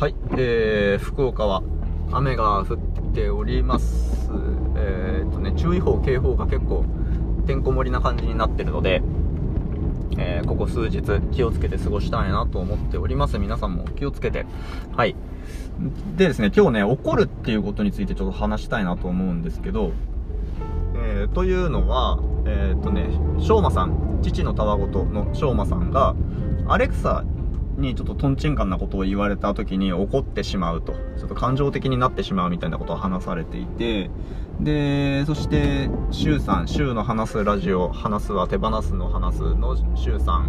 はい、えー、福岡は雨が降っております。えー、っとね、注意報、警報が結構てんこ盛りな感じになってるので、えー、ここ数日気をつけて過ごしたいなと思っております。皆さんも気をつけて。はい。でですね、今日ね、怒るっていうことについてちょっと話したいなと思うんですけど、えー、というのは、えー、っとね、しょうまさん、父のたわごとのしょうまさんが、アレクサにちょっとトンチンカンなことを言われた時に怒ってしまうと、ちょっと感情的になってしまうみたいなことを話されていて、で、そして、シュウさん、シュウの話すラジオ、話すは手放すの話すのシュウさん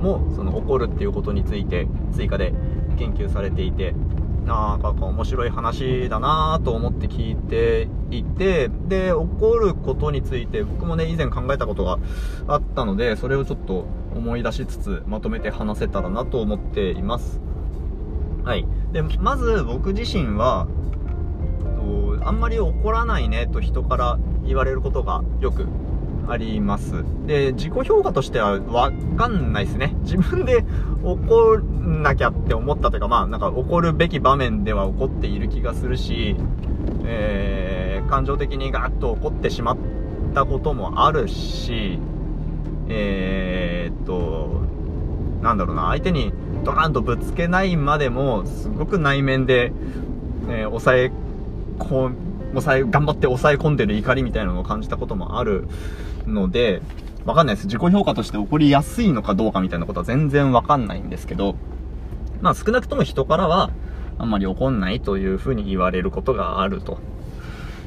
も、その怒るっていうことについて追加で研究されていて、なんか面白い話だなと思って聞いていて、で、怒ることについて僕もね、以前考えたことがあったので、それをちょっと思い出しつつ、まとめて話せたらなと思っています。はい。で、まず僕自身は、あんまり怒らないねと人から言われることがよくあります。で、自己評価としてはわかんないですね。自分で怒んなきゃって思ったというか、まあなんか怒るべき場面では怒っている気がするし、えー、感情的にガーッと怒ってしまったこともあるし、えー、っと、なんだろうな、相手にドカンとぶつけないまでも、すごく内面で、えー、抑えこ抑え、頑張って抑え込んでる怒りみたいなのを感じたこともあるので、わかんないです。自己評価として起こりやすいのかどうかみたいなことは全然わかんないんですけど、まあ少なくとも人からは、あんまり怒んないというふうに言われることがあると。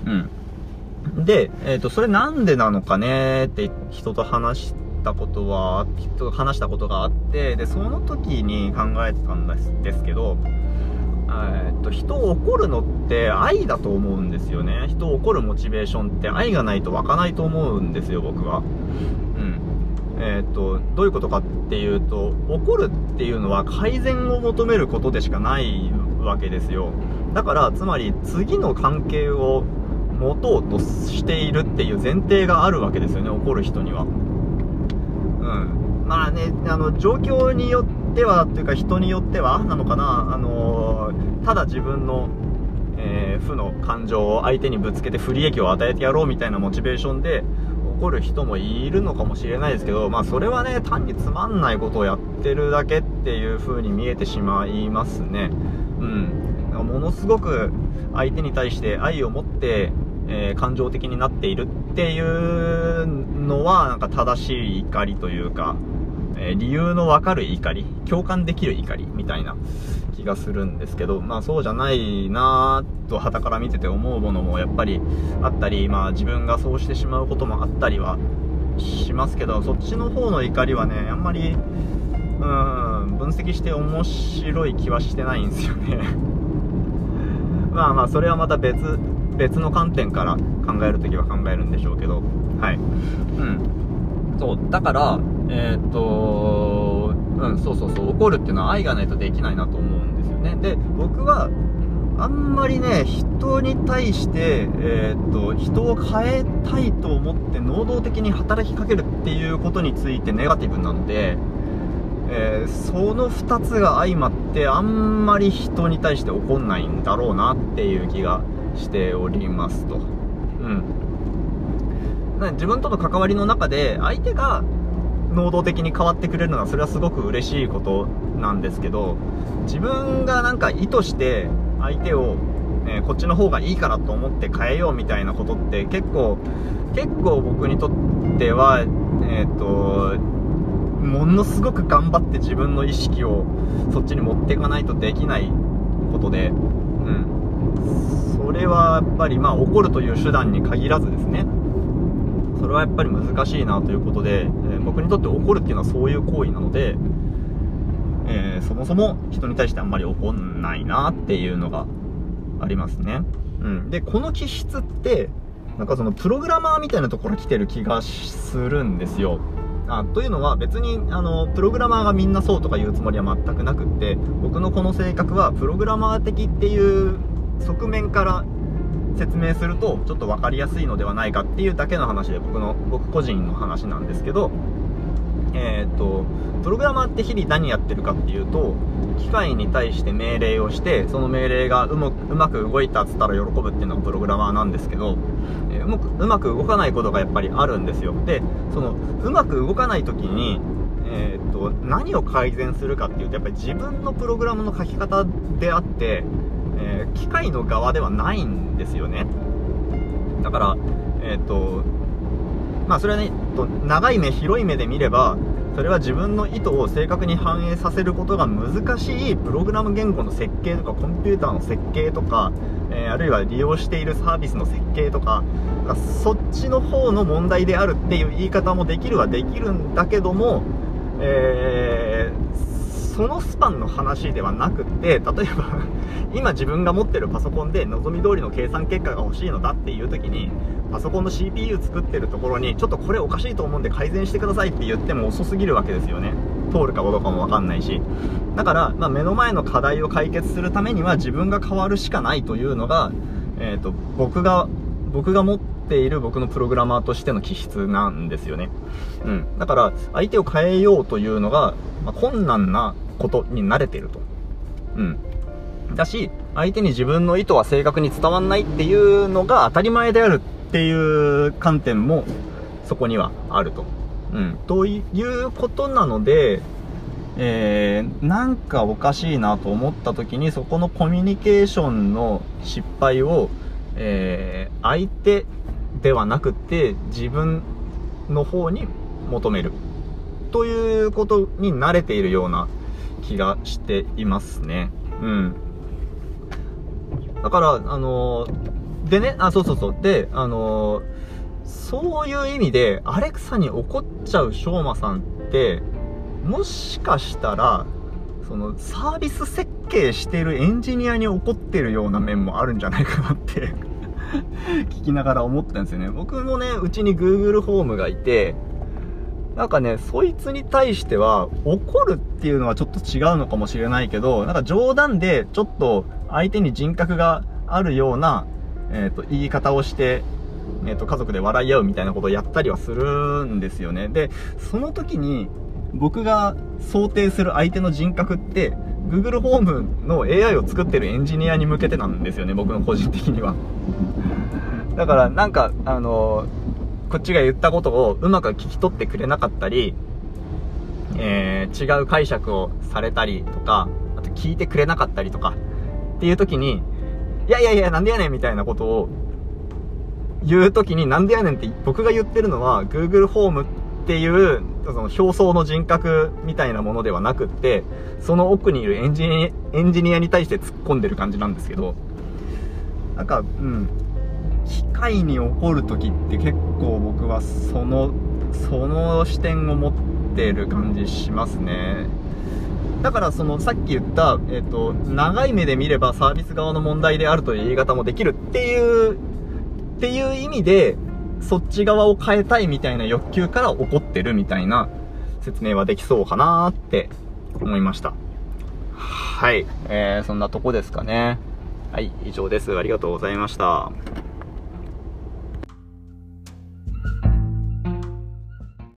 うん。で、えっ、ー、と、それなんでなのかねって人と話したことは、人と話したことがあって、で、その時に考えてたんですけど、えっと、人を怒るのって愛だと思うんですよね。人を怒るモチベーションって愛がないと湧かないと思うんですよ、僕は。うん。えっと、どういうことかっていうと、怒るっていうのは改善を求めることでしかないわけですよ。だから、つまり次の関係を持とうとしているっていう前提があるわけですよね、怒る人には。まあね、あの、状況によって、ってはというか人によってはなのかな、あのー、ただ自分の、えー、負の感情を相手にぶつけて不利益を与えてやろうみたいなモチベーションで怒る人もいるのかもしれないですけど、まあそれはね、単につまんないことをやってるだけっていう風に見えてしまいますね。うん。ものすごく相手に対して愛を持って、えー、感情的になっているっていうのは、なんか正しい怒りというか、え理由のわかる怒り、共感できる怒りみたいな気がするんですけど、まあそうじゃないなぁと旗から見てて思うものもやっぱりあったり、まあ自分がそうしてしまうこともあったりはしますけど、そっちの方の怒りはね、あんまり、うん、分析して面白い気はしてないんですよね。まあまあ、それはまた別、別の観点から考えるときは考えるんでしょうけど、はい。うん。そう、だから、えー、っと、うん、そうそうそう、怒るっていうのは愛がないとできないなと思うんですよね。で、僕は、あんまりね、人に対して、えー、っと、人を変えたいと思って能動的に働きかけるっていうことについてネガティブなので、えー、その2つが相まってあんまり人に対して怒んないんだろうなっていう気がしておりますと。うん。自分との関わりの中で相手が能動的に変わってくれるのはそれはすごく嬉しいことなんですけど自分がなんか意図して相手を、えー、こっちの方がいいからと思って変えようみたいなことって結構結構僕にとってはえっ、ー、とものすごく頑張って自分の意識をそっちに持っていかないとできないことでうんやっぱりまあ怒るという手段に限らずですねそれはやっぱり難しいなということで、えー、僕にとって怒るっていうのはそういう行為なので、えー、そもそも人に対してあんまり怒んないなっていうのがありますね。うん。で、この気質って、なんかそのプログラマーみたいなところ来てる気がするんですよ。あというのは別にあのプログラマーがみんなそうとか言うつもりは全くなくって僕のこの性格はプログラマー的っていう側面から説明するとちょっと分かりやすいのではないかっていうだけの話で僕の僕個人の話なんですけどえっ、と、プログラマーって日々何やってるかっていうと、機械に対して命令をして、その命令がうまく動いたっつったら喜ぶっていうのがプログラマーなんですけど、えー、うまくうまく動かないことがやっぱりあるんですよ。で、その、うまく動かない時に、えー、っと、何を改善するかっていうと、やっぱり自分のプログラムの書き方であって、機械の側ではないんですよね。だから、えっと、まあそれはね、長い目、広い目で見れば、それは自分の意図を正確に反映させることが難しいプログラム言語の設計とかコンピューターの設計とか、えー、あるいは利用しているサービスの設計とかそっちの方の問題であるっていう言い方もできるはできるんだけども、えー、そのスパンの話ではなくて例えば 今自分が持ってるパソコンで望み通りの計算結果が欲しいのだっていう時にパソコンの CPU 作ってるところにちょっとこれおかしいと思うんで改善してくださいって言っても遅すぎるわけですよね。通るかどうかもわかんないし。だから、まあ、目の前の課題を解決するためには自分が変わるしかないというのが、えーと、僕が僕が持ってている僕のプログラマーとしての気質なんですよね。うん。だから、相手を変えようというのが、まあ、困難なことに慣れてると。うん。だし、相手に自分の意図は正確に伝わんないっていうのが当たり前であるっていう観点もそこにはあると。うん。ということなので、えー、なんかおかしいなと思った時にそこのコミュニケーションの失敗を、えー、相手ではなくて自分の方に求めるということに慣れているような気がしていますね。うん。だから、あのーでね、あ、そうそうそう。で、あのー、そういう意味で、アレクサに怒っちゃうしょうまさんって、もしかしたら、その、サービス設計してるエンジニアに怒ってるような面もあるんじゃないかなって 聞きながら思ったんですよね。僕もね、うちに Google ホームがいて、なんかね、そいつに対しては、怒るっていうのはちょっと違うのかもしれないけど、なんか冗談でちょっと相手に人格があるようなえ、ー、と、言い方をして、えっ、ー、と、家族で笑い合うみたいなことをやったりはするんですよね。で、その時に、僕が想定する相手の人格って、Google ホームの AI を作ってるエンジニアに向けてなんですよね、僕の個人的には。だから、なんか、あのこっちが言ったことをうまく聞き取ってくれなかったり、えー、違う解釈をされたりとか、あと聞いてくれなかったりとか、っていう時に、いやいやいや、なんでやねんみたいなことを言うときに、なんでやねんって僕が言ってるのは、Google ホームってっていう、その表層の人格みたいなものではなくって、その奥にいるエンジニ、エンジニアに対して突っ込んでる感じなんですけど、なんか、うん、機械に起こるときって結構僕はその、その視点を持ってる感じしますね。だからそのさっき言った、えっ、ー、と、長い目で見ればサービス側の問題であるという言い方もできるっていう、っていう意味で、そっち側を変えたいみたいな欲求から起こってるみたいな説明はできそうかなって思いました。はい。えー、そんなとこですかね。はい、以上です。ありがとうございました。